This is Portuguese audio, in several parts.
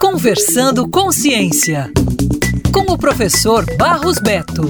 Conversando com Ciência, com o professor Barros Beto.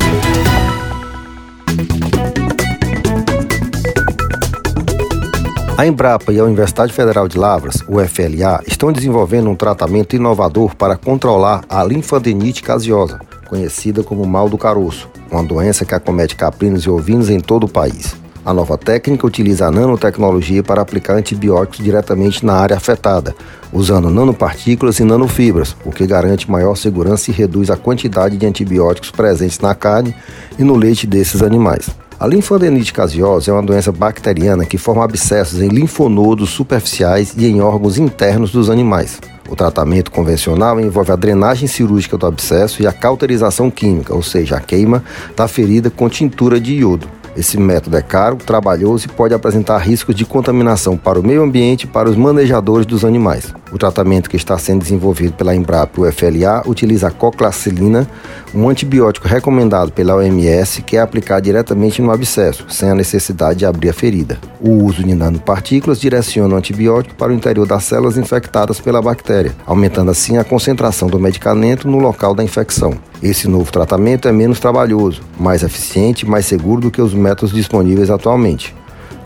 A Embrapa e a Universidade Federal de Lavras, UFLA, estão desenvolvendo um tratamento inovador para controlar a linfadenite caseosa, conhecida como mal do caroço, uma doença que acomete caprinos e ovinos em todo o país. A nova técnica utiliza a nanotecnologia para aplicar antibióticos diretamente na área afetada, usando nanopartículas e nanofibras, o que garante maior segurança e reduz a quantidade de antibióticos presentes na carne e no leite desses animais. A linfadenite caseosa é uma doença bacteriana que forma abscessos em linfonodos superficiais e em órgãos internos dos animais. O tratamento convencional envolve a drenagem cirúrgica do abscesso e a cauterização química, ou seja, a queima da ferida com tintura de iodo. Esse método é caro, trabalhoso e pode apresentar riscos de contaminação para o meio ambiente e para os manejadores dos animais. O tratamento que está sendo desenvolvido pela Embrapa e o FLA utiliza a coclacilina, um antibiótico recomendado pela OMS que é aplicado diretamente no abscesso, sem a necessidade de abrir a ferida. O uso de nanopartículas direciona o antibiótico para o interior das células infectadas pela bactéria, aumentando assim a concentração do medicamento no local da infecção. Esse novo tratamento é menos trabalhoso, mais eficiente e mais seguro do que os métodos disponíveis atualmente.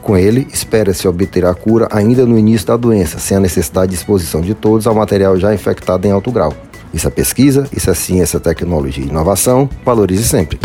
Com ele, espera-se obter a cura ainda no início da doença, sem a necessidade de exposição de todos ao material já infectado em alto grau. Isso é pesquisa, isso é ciência, tecnologia e inovação. Valorize sempre.